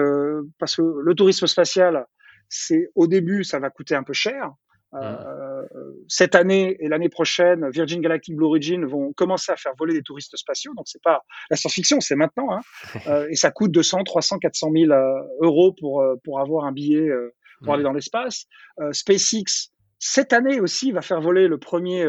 parce que le tourisme spatial, c'est au début, ça va coûter un peu cher. Mmh. Euh, cette année et l'année prochaine, Virgin Galactic Blue Origin vont commencer à faire voler des touristes spatiaux. Donc c'est pas la science-fiction, c'est maintenant. Hein. euh, et ça coûte 200, 300, 400 000 euros pour euh, pour avoir un billet euh, pour mmh. aller dans l'espace. Euh, SpaceX cette année aussi va faire voler le premier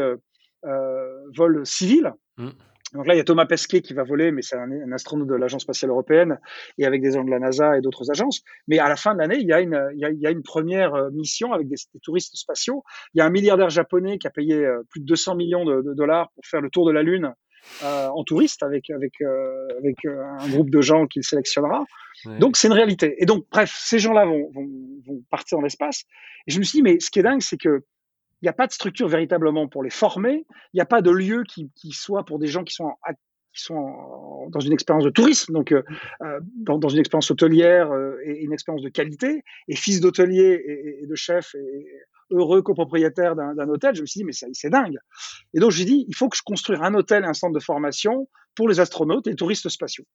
vol civil. Mmh. Donc là, il y a Thomas Pesquet qui va voler, mais c'est un, astronaute de l'Agence spatiale européenne et avec des gens de la NASA et d'autres agences. Mais à la fin de l'année, il, y a une, il, y a, une première euh, mission avec des, touristes spatiaux. Il y a un milliardaire japonais qui a payé euh, plus de 200 millions de, dollars pour faire le tour de la Lune euh, en touriste avec avec euh, avec un groupe de gens qu'il sélectionnera. Donc c'est une réalité. Et donc bref, ces gens-là vont, vont, vont partir dans l'espace. Et je me suis dit mais ce qui est dingue, c'est que il n'y a pas de structure véritablement pour les former. Il n'y a pas de lieu qui, soit pour des gens qui sont, qui sont dans une expérience de tourisme, donc euh, euh dans, une expérience hôtelière euh, et une expérience de qualité. Et fils d'hôtelier et, de chef et heureux copropriétaire d'un hôtel, je me suis dit, mais c'est dingue. Et donc, j'ai dit, il faut que je construise un hôtel et un centre de formation pour les astronautes et les touristes spatiaux.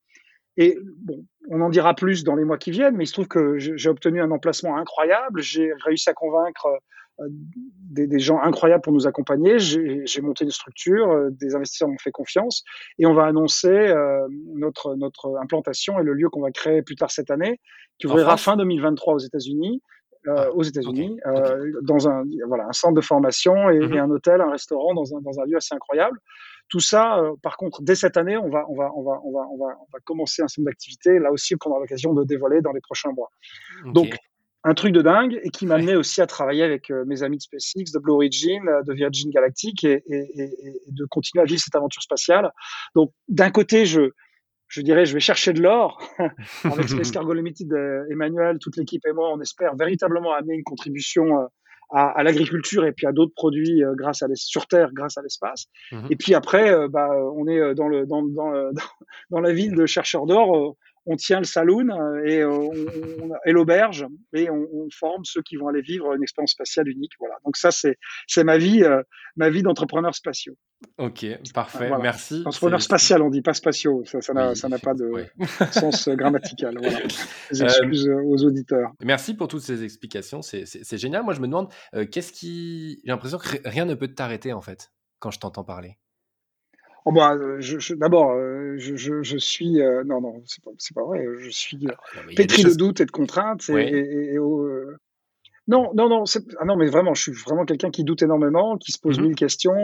Et bon, on en dira plus dans les mois qui viennent, mais il se trouve que j'ai obtenu un emplacement incroyable. J'ai réussi à convaincre des, des, gens incroyables pour nous accompagner. J'ai monté une structure, euh, des investisseurs m'ont fait confiance et on va annoncer euh, notre, notre implantation et le lieu qu'on va créer plus tard cette année, qui ouvrira fin 2023 aux États-Unis. ah, aux États-Unis, dans un, voilà, un centre de formation et, mmh un hôtel, un restaurant dans un, dans un lieu assez incroyable. Tout ça, par contre, dès cette année, on va, on va, on va, on va, on va, on va commencer un certain nombre d'activités, là aussi, qu'on aura l'occasion de dévoiler dans les prochains mois. Donc, un truc de dingue et qui m'a amené aussi à travailler avec euh, mes amis de SpaceX, de Blue Origin, euh, de Virgin Galactic et, et, et, de continuer à vivre cette aventure spatiale. Donc, d'un côté, je, je dirais, je vais chercher de l'or avec Space Cargo Limited, euh, Emmanuel, toute l'équipe et moi, on espère véritablement amener une contribution à, à l'agriculture et puis à d'autres produits grâce à sur Terre, grâce à l'espace. Mmh et puis après, bah, on est dans, le, dans, dans, dans la ville de chercheurs d'or on tient le saloon euh, et, euh, et l'auberge et on, forme ceux qui vont aller vivre une expérience spatiale unique. Voilà. Donc ça, c'est c'est ma vie, euh, ma vie d'entrepreneur spatial. Ok, parfait, merci. Entrepreneur spatial, on dit pas spatiaux. Ça, ça n'a pas de sens grammatical. Voilà. J'excuse aux auditeurs. Merci pour toutes ces explications. C'est génial. Moi, je me demande, qu'est-ce qui. J'ai l'impression que rien ne peut t'arrêter en fait quand je t'entends parler? Oh bah, je, D'abord, euh, je, je, suis. Euh, non, non, c'est pas, pas, vrai. Je suis ah, pétri de doutes et de contraintes. Et, euh, non, non, non, ah non, mais vraiment, je suis vraiment quelqu'un qui doute énormément, qui se pose mmh mille questions.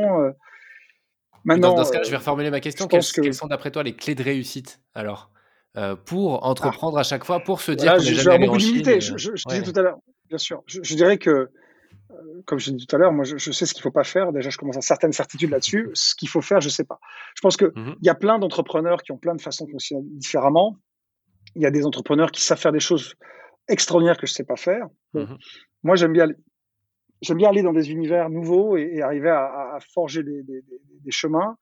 Maintenant, dans, ce cas, je vais reformuler ma question. Quelles, sont, d'après toi, les clés de réussite alors pour entreprendre à chaque fois, pour se dire que j'ai jamais d'humilité. Je, je, disais tout à l'heure, bien sûr. Je, dirais que comme je disais tout à l'heure, moi, je, sais ce qu'il ne faut pas faire. Déjà, je commence à certaines certitudes là-dessus. Ce qu'il faut faire, je ne sais pas. Je pense qu'il il y a plein d'entrepreneurs qui ont plein de façons de fonctionner différemment. Il y a des entrepreneurs qui savent faire des choses extraordinaires que je ne sais pas faire. Mmh moi, j'aime bien, j'aime bien aller dans des univers nouveaux et, arriver à, forger des, chemins.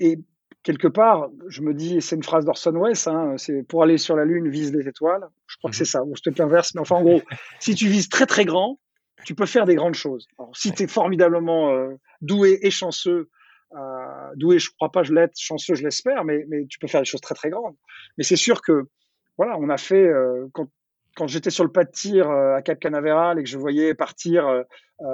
Et quelque part, je me dis, c'est une phrase d'Orson Welles, hein, c'est pour aller sur la Lune, vise les étoiles. Je crois que mmh c'est ça, ou c'est peut-être l'inverse, mais enfin, en gros, si tu vises très très grand, tu peux faire des grandes choses. Alors, si tu es formidablement euh, doué et chanceux, euh, doué, je crois pas, je l'être, chanceux, je l'espère, mais, mais tu peux faire des choses très très grandes. Mais c'est sûr que, voilà, on a fait, euh, quand, quand j'étais sur le pas de tir euh, à Cap Canaveral et que je voyais partir euh,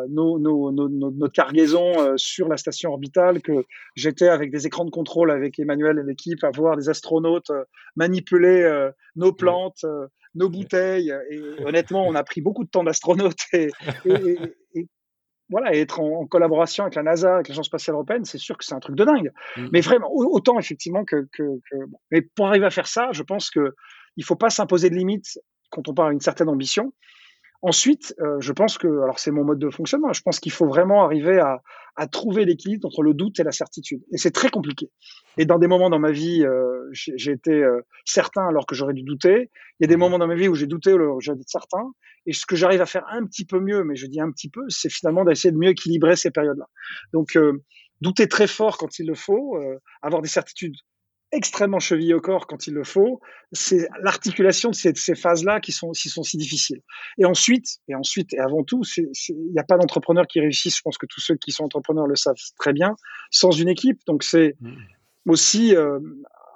nos, nos, nos, notre cargaison sur la station orbitale, que j'étais avec des écrans de contrôle avec Emmanuel et l'équipe à voir des astronautes manipuler nos plantes, nos bouteilles. Et honnêtement, on a pris beaucoup de temps d'astronautes et, voilà, être en, collaboration avec la NASA, avec l'Agence spatiale européenne, c'est sûr que c'est un truc de dingue. Mmh. Mais vraiment, autant effectivement que. que, Mais pour arriver à faire ça, je pense que il faut pas s'imposer de limites quand on parle d'une certaine ambition. Ensuite, euh, je pense que, alors c'est mon mode de fonctionnement, je pense qu'il faut vraiment arriver à, à trouver l'équilibre entre le doute et la certitude. Et c'est très compliqué. Et dans des moments dans ma vie, euh, j'ai été euh, certain alors que j'aurais dû douter. Il y a des mmh moments dans ma vie où j'ai douté alors que j'aurais été certain. Et ce que j'arrive à faire un petit peu mieux, mais je dis un petit peu, c'est finalement d'essayer de mieux équilibrer ces périodes-là. Donc, douter très fort quand il le faut, avoir des certitudes extrêmement chevillé au corps quand il le faut. C'est l'articulation de ces, ces phases-là qui sont, qui sont si difficiles. Et ensuite, et ensuite, et avant tout, il n'y a pas d'entrepreneur qui réussisse. Je pense que tous ceux qui sont entrepreneurs le savent très bien, sans une équipe. Donc c'est mmh. aussi euh,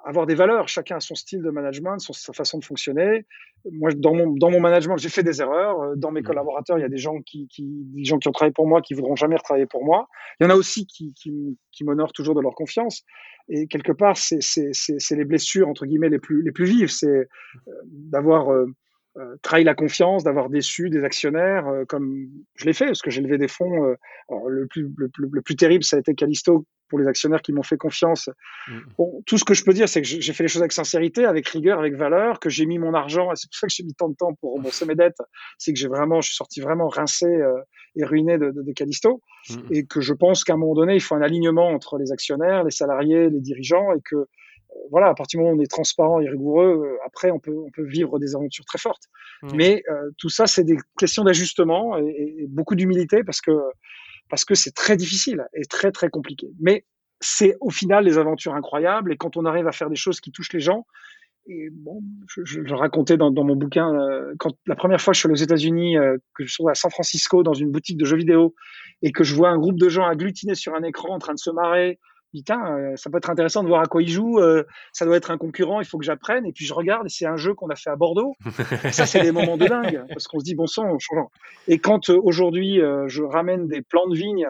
avoir des valeurs. Chacun a son style de management, son, sa façon de fonctionner. Moi, dans mon, dans mon management, j'ai fait des erreurs. Euh, dans mes mmh. collaborateurs, il y a des gens qui, qui, des gens qui ont travaillé pour moi, qui voudront jamais retravailler pour moi. Il y en a aussi qui, qui, qui m'honorent toujours de leur confiance. Et quelque part, c'est les blessures entre guillemets les plus les plus vives. C'est euh, d'avoir euh, euh, trahi la confiance, d'avoir déçu des actionnaires, euh, comme je l'ai fait, parce que j'ai levé des fonds. Euh, le, plus, le, le, plus terrible, ça a été Callisto pour les actionnaires qui m'ont fait confiance. Mmh. Bon, tout ce que je peux dire, c'est que j'ai fait les choses avec sincérité, avec rigueur, avec valeur, que j'ai mis mon argent, et c'est pour ça que j'ai mis tant de temps pour rembourser mes dettes, c'est que j'ai vraiment, je suis sorti vraiment rincé et ruiné de, de, de Callisto, mmh. et que je pense qu'à un moment donné, il faut un alignement entre les actionnaires, les salariés, les dirigeants, et que voilà, à partir du moment où on est transparent et rigoureux, euh, après, on peut, on peut vivre des aventures très fortes. Mmh. Mais euh, tout ça, c'est des questions d'ajustement et, beaucoup d'humilité parce que parce que c'est très difficile et très très compliqué. Mais c'est au final des aventures incroyables et quand on arrive à faire des choses qui touchent les gens. Et bon, je, je, je racontais dans, dans, mon bouquin euh, quand la première fois je suis allé aux États-Unis, que je suis à San Francisco dans une boutique de jeux vidéo et que je vois un groupe de gens agglutinés sur un écran en train de se marrer, putain, euh, ça peut être intéressant de voir à quoi il joue. Euh, ça doit être un concurrent, il faut que j'apprenne. Et puis je regarde, et c'est un jeu qu'on a fait à Bordeaux. ça, c'est des moments de dingue, parce qu'on se dit bon sang, changeant. Et quand euh, aujourd'hui je ramène des plants de vignes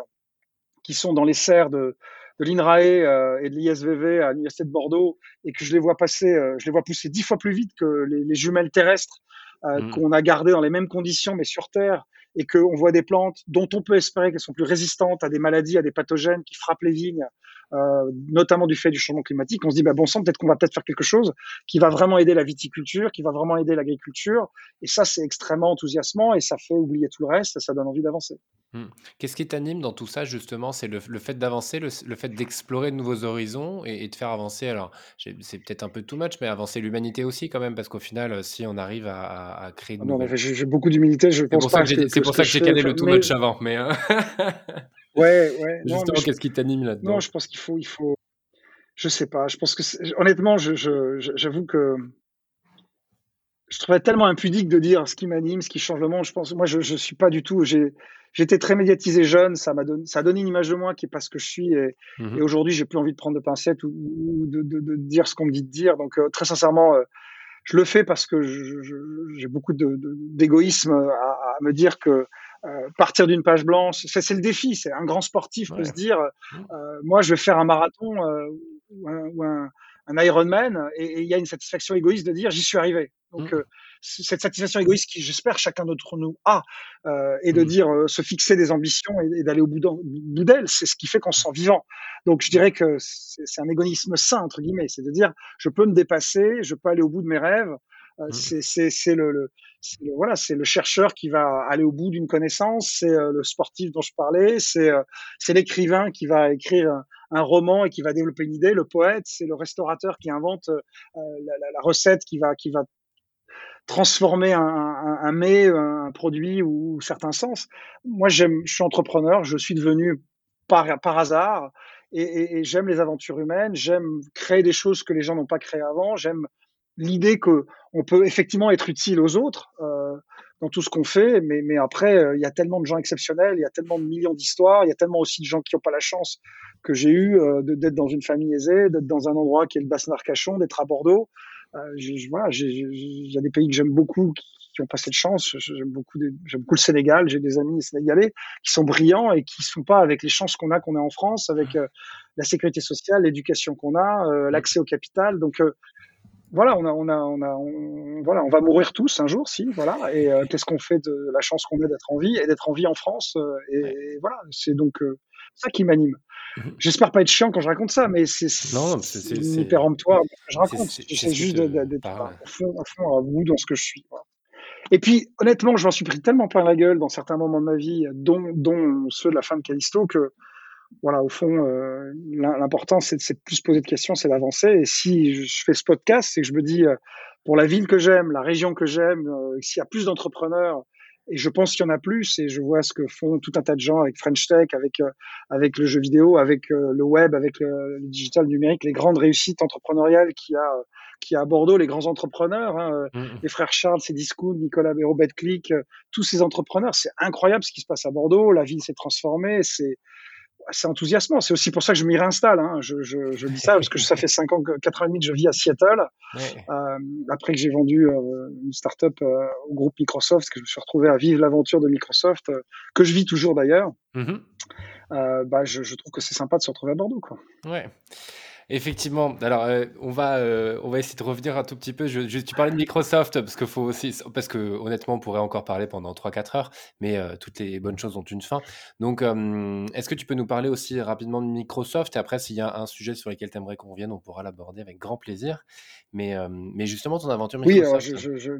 qui sont dans les serres de, de l'INRAE et de l'ISVV à l'université de Bordeaux, et que je les vois passer, je les vois pousser dix fois plus vite que les, les jumelles terrestres mmh. qu'on a gardées dans les mêmes conditions mais sur Terre et qu'on voit des plantes dont on peut espérer qu'elles sont plus résistantes à des maladies, à des pathogènes qui frappent les vignes, euh, notamment du fait du changement climatique, on se dit, bah, bon sang, peut-être qu'on va peut-être faire quelque chose qui va vraiment aider la viticulture, qui va vraiment aider l'agriculture. Et ça, c'est extrêmement enthousiasmant et ça fait oublier tout le reste et ça donne envie d'avancer. Mmh. Qu'est-ce qui t'anime dans tout ça, justement? C'est le, fait d'avancer, le, fait d'explorer de nouveaux horizons et, de faire avancer. Alors, c'est peut-être un peu too much, mais avancer l'humanité aussi, quand même, parce qu'au final, si on arrive à, créer. De ah j'ai beaucoup d'humilité, je pense. C'est pour ça que, j'ai calé le too much avant, mais. Hein. ouais, ouais. Justement, qu'est-ce qui t'anime là-dedans? Non, je pense qu'il faut, il faut. Je sais pas. Je pense que, honnêtement, j'avoue que je trouvais tellement impudique de dire ce qui m'anime, ce qui change le monde. Je pense, moi, je, je suis pas du tout. J'ai, j'étais très médiatisé jeune. Ça m'a donné, ça a donné une image de moi qui est pas ce que je suis. Et, mmh aujourd'hui, j'ai plus envie de prendre de pincettes ou, de, de, de, dire ce qu'on me dit de dire. Donc, euh, très sincèrement, euh, je le fais parce que j'ai beaucoup d'égoïsme à, à, me dire que euh, partir d'une page blanche, c'est le défi. C'est un grand sportif peut se dire, mmh. moi, je vais faire un marathon ou un, ou un un Ironman et il y a une satisfaction égoïste de dire j'y suis arrivé. Donc mmh. euh, cette satisfaction égoïste qui j'espère chacun d'entre nous a euh, et de mmh. dire euh, se fixer des ambitions et, d'aller au bout d'elles, c'est ce qui fait qu'on se sent vivant. Donc je dirais que c'est un égoïsme sain entre guillemets, c'est de dire je peux me dépasser, je peux aller au bout de mes rêves. Euh, mmh. c'est le, le, voilà, c'est le chercheur qui va aller au bout d'une connaissance, c'est le sportif dont je parlais, c'est c'est l'écrivain qui va écrire un roman et qui va développer une idée. Le poète, c'est le restaurateur qui invente euh, la, la, recette qui va, qui va transformer un, un, un mets, un produit ou, certains sens. Moi, j'aime, je suis entrepreneur, je suis devenu par, par hasard et, et, j'aime les aventures humaines, j'aime créer des choses que les gens n'ont pas créées avant, j'aime l'idée que on peut effectivement être utile aux autres. Euh, dans tout ce qu'on fait. Mais, mais après, euh, il y a tellement de gens exceptionnels, il y a tellement de millions d'histoires, il y a tellement aussi de gens qui n'ont pas la chance que j'ai eu euh, d'être dans une famille aisée, d'être dans un endroit qui est le bassin d'Arcachon, d'être à Bordeaux. Euh, voilà, il y a des pays que j'aime beaucoup qui, qui ont pas cette chance. J'aime beaucoup, j'aime beaucoup le Sénégal. J'ai des amis sénégalais qui sont brillants et qui sont pas avec les chances qu'on a, qu'on est en France, avec la sécurité sociale, l'éducation qu'on a, l'accès au capital. Donc, voilà, on a, on a, on a, voilà, on va mourir tous un jour, si, voilà. Et euh, qu'est-ce qu'on fait de la chance qu'on a d'être en vie et d'être en vie en France euh, et, voilà, c'est donc euh, ça qui m'anime. Mhm. J'espère pas être chiant quand je raconte ça, mais c'est c'est péremptoire. Je raconte, c'est juste d'être à fond, à fond à bout dans ce que je suis. Et puis, honnêtement, je m'en suis pris tellement plein la gueule dans certains moments de ma vie, dont, dont ceux de la fin de Callisto, que voilà, au fond, euh, l'important, c'est de plus poser de questions, c'est d'avancer. Et si je fais ce podcast, c'est que je me dis, euh, pour la ville que j'aime, la région que j'aime, euh, s'il y a plus d'entrepreneurs, et je pense qu'il y en a plus, et je vois ce que font tout un tas de gens avec French Tech, avec avec le jeu vidéo, avec le web, avec le, digital numérique, les grandes réussites entrepreneuriales qu'il y a qui a à Bordeaux, les grands entrepreneurs, hein, mmh, mmh. les frères Charles, Cdiscount, Nicolas Béraud, Betclic, tous ces entrepreneurs, c'est incroyable ce qui se passe à Bordeaux. La ville s'est transformée, c'est c'est enthousiasmant. C'est aussi pour ça que je m'y réinstalle. Hein. Je, je, je, dis ça parce que ça fait 5 ans, 4 ans et demi que je vis à Seattle. Euh, après que j'ai vendu euh, une startup euh, au groupe Microsoft, que je me suis retrouvé à vivre l'aventure de Microsoft, que je vis toujours d'ailleurs. Mm-hmm. Bah, je, je, trouve que c'est sympa de se retrouver à Bordeaux. Quoi. Ouais. Effectivement. Alors, euh, on va, euh, on va essayer de revenir un tout petit peu. Je, tu parlais de Microsoft parce que faut aussi, parce que honnêtement, on pourrait encore parler pendant 3-4 heures, mais euh, toutes les bonnes choses ont une fin. Donc, est-ce que tu peux nous parler aussi rapidement de Microsoft? Et après, s'il y a un sujet sur lequel tu aimerais qu'on revienne, on pourra l'aborder avec grand plaisir. Mais, mais justement, ton aventure Microsoft. Oui, je,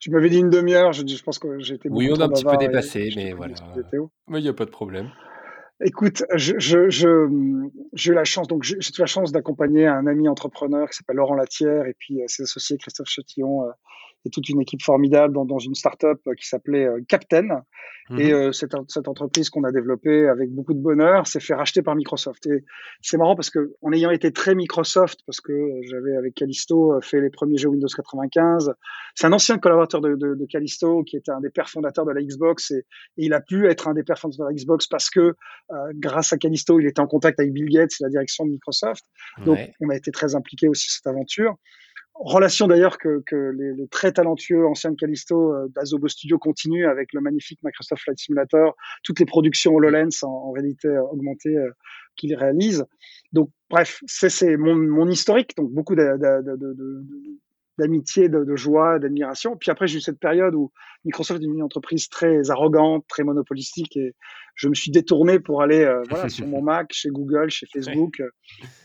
tu, m'avais dit une demi-heure. Je, je pense que j'étais. Oui, on a un petit peu dépassé, mais voilà. Mais il n'y a pas de problème. Écoute, je, je, je, j'ai eu la chance, donc j'ai eu la chance d'accompagner un ami entrepreneur qui s'appelle Laurent Latière et puis euh, ses associés Christophe Chetillon euh, et toute une équipe formidable dans, dans une start-up euh, qui s'appelait euh, Captain. Et mhm. euh, cette, cette, entreprise qu'on a développée avec beaucoup de bonheur s'est fait racheter par Microsoft. Et c'est marrant parce que en ayant été très Microsoft, parce que j'avais avec Callisto fait les premiers jeux Windows 95, c'est un ancien collaborateur de, de, de, Callisto qui était un des pères fondateurs de la Xbox et, il a pu être un des pères fondateurs de la Xbox parce que grâce à Callisto, il était en contact avec Bill Gates et la direction de Microsoft. Donc on a été très impliqué aussi cette aventure. Relation d'ailleurs que, que les, les, très talentueux anciens de Callisto euh, d'Azobo Studio continuent avec le magnifique Microsoft Flight Simulator, toutes les productions HoloLens en, en réalité euh, augmentée euh, qu'ils réalisent. Donc bref, c'est mon, mon historique, donc beaucoup de, de, de, d'amitié, de, joie, d'admiration. Puis après, j'ai eu cette période où Microsoft est une entreprise très arrogante, très monopolistique, et je me suis détourné pour aller euh, voilà, sur mon Mac, chez Google, chez Facebook.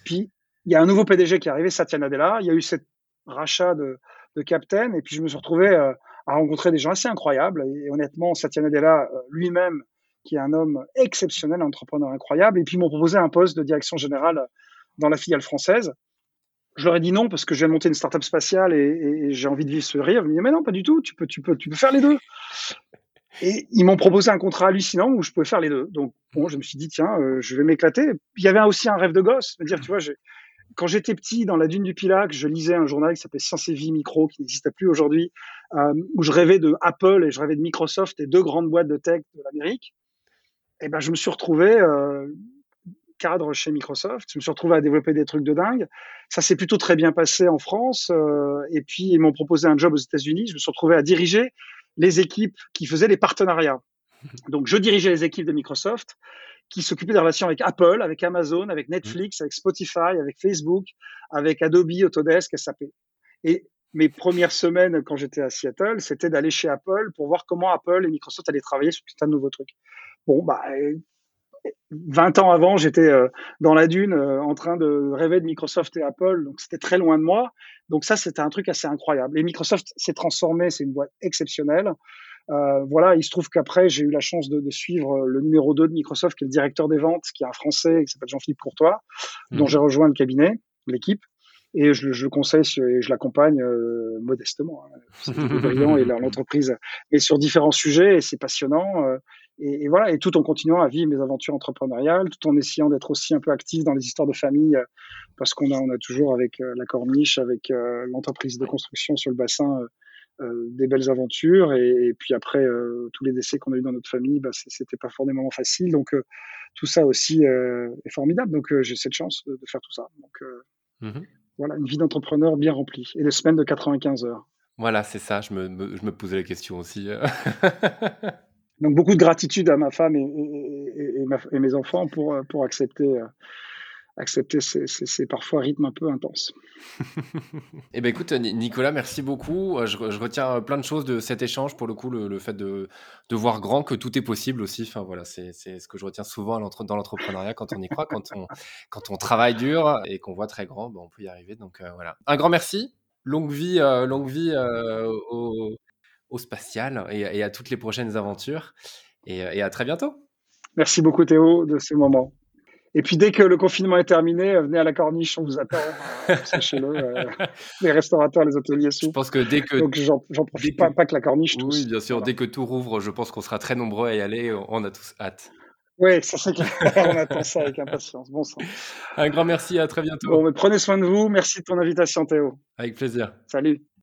Puis il y a un nouveau PDG qui est arrivé, Satya Nadella. Il y a eu cette rachat de, de Captain, et puis je me suis retrouvé euh, à rencontrer des gens assez incroyables. Et, honnêtement, Satya Nadella euh, lui-même, qui est un homme exceptionnel, un entrepreneur incroyable, et puis ils m'ont proposé un poste de direction générale dans la filiale française. Je leur ai dit non parce que je viens de monter une startup spatiale et, j'ai envie de vivre ce rire. Ils m'ont dit mais non, pas du tout, tu peux, tu peux, tu peux faire les deux. Et ils m'ont proposé un contrat hallucinant où je pouvais faire les deux. Donc bon, je me suis dit tiens, euh, je vais m'éclater. Il y avait aussi un rêve de gosse, me dire tu vois, quand j'étais petit dans la dune du Pilac, je lisais un journal qui s'appelait Science et Vie Micro, qui n'existe plus aujourd'hui, euh, où je rêvais de Apple et je rêvais de Microsoft et deux grandes boîtes de tech de l'Amérique. Et ben je me suis retrouvé euh, cadre chez Microsoft. Je me suis retrouvé à développer des trucs de dingue. Ça s'est plutôt très bien passé en France. Euh, et puis, ils m'ont proposé un job aux États-Unis. Je me suis retrouvé à diriger les équipes qui faisaient les partenariats. Donc, je dirigeais les équipes de Microsoft qui s'occupaient des relations avec Apple, avec Amazon, avec Netflix, avec Spotify, avec Facebook, avec Adobe, Autodesk, SAP. Et mes premières semaines quand j'étais à Seattle, c'était d'aller chez Apple pour voir comment Apple et Microsoft allaient travailler sur tout un nouveau truc. Bon, bah, 20 ans avant, j'étais euh, dans la dune euh, en train de rêver de Microsoft et Apple, donc c'était très loin de moi. Donc ça, c'était un truc assez incroyable. Et Microsoft s'est transformé, c'est une boîte exceptionnelle. Euh, voilà, il se trouve qu'après, j'ai eu la chance de, de, suivre le numéro 2 de Microsoft, qui est le directeur des ventes, qui est un Français, qui s'appelle Jean-Philippe Courtois, dont mmh. j'ai rejoint le cabinet, l'équipe. Et je, je le conseille et je l'accompagne euh, modestement. Hein. C'est brillant et l'entreprise est sur différents sujets et c'est passionnant. Euh, et, et, voilà, et tout en continuant à vivre mes aventures entrepreneuriales, tout en essayant d'être aussi un peu actif dans les histoires de famille, euh, parce qu'on a, on a toujours avec euh, la Corniche, avec euh, l'entreprise de construction sur le bassin, des belles aventures. Et, et puis après, tous les décès qu'on a eu dans notre famille, bah, c'était pas forcément facile. Donc tout ça aussi est formidable. Donc j'ai cette chance de, de, faire tout ça. Donc mmh voilà, une vie d'entrepreneur bien remplie et des semaines de 95 heures. Voilà, c'est ça. Je me, me, je me posais la question aussi. Donc beaucoup de gratitude à ma femme et, mes enfants pour, pour accepter, euh, accepter ces, parfois rythmes un peu intenses. eh ben écoute Nicolas, merci beaucoup. Euh, je, retiens plein de choses de cet échange pour le coup, le, fait de, voir grand que tout est possible aussi. Enfin voilà, c'est ce que je retiens souvent dans l'entrepreneuriat quand on y croit, quand on, quand on travaille dur et qu'on voit très grand, ben, on peut y arriver. Donc euh, voilà, un grand merci. Longue vie, longue vie au, au spatial et, à toutes les prochaines aventures. Et, à très bientôt. Merci beaucoup Théo de ce moment. Et puis dès que le confinement est terminé, venez à la corniche, on vous attend. Euh, sachez-le, euh, les restaurateurs, les hôteliers sous. Je pense que dès que donc j'en profite pas, pas, que la corniche. Oui, bien sûr. Dès que tout rouvre, je pense qu'on sera très nombreux à y aller. On a tous hâte. Oui, ça c'est clair. on attend ça avec impatience. Bon sang. Un grand merci. À très bientôt. Bon, mais prenez soin de vous. Merci de ton invitation, Théo. Avec plaisir. Salut.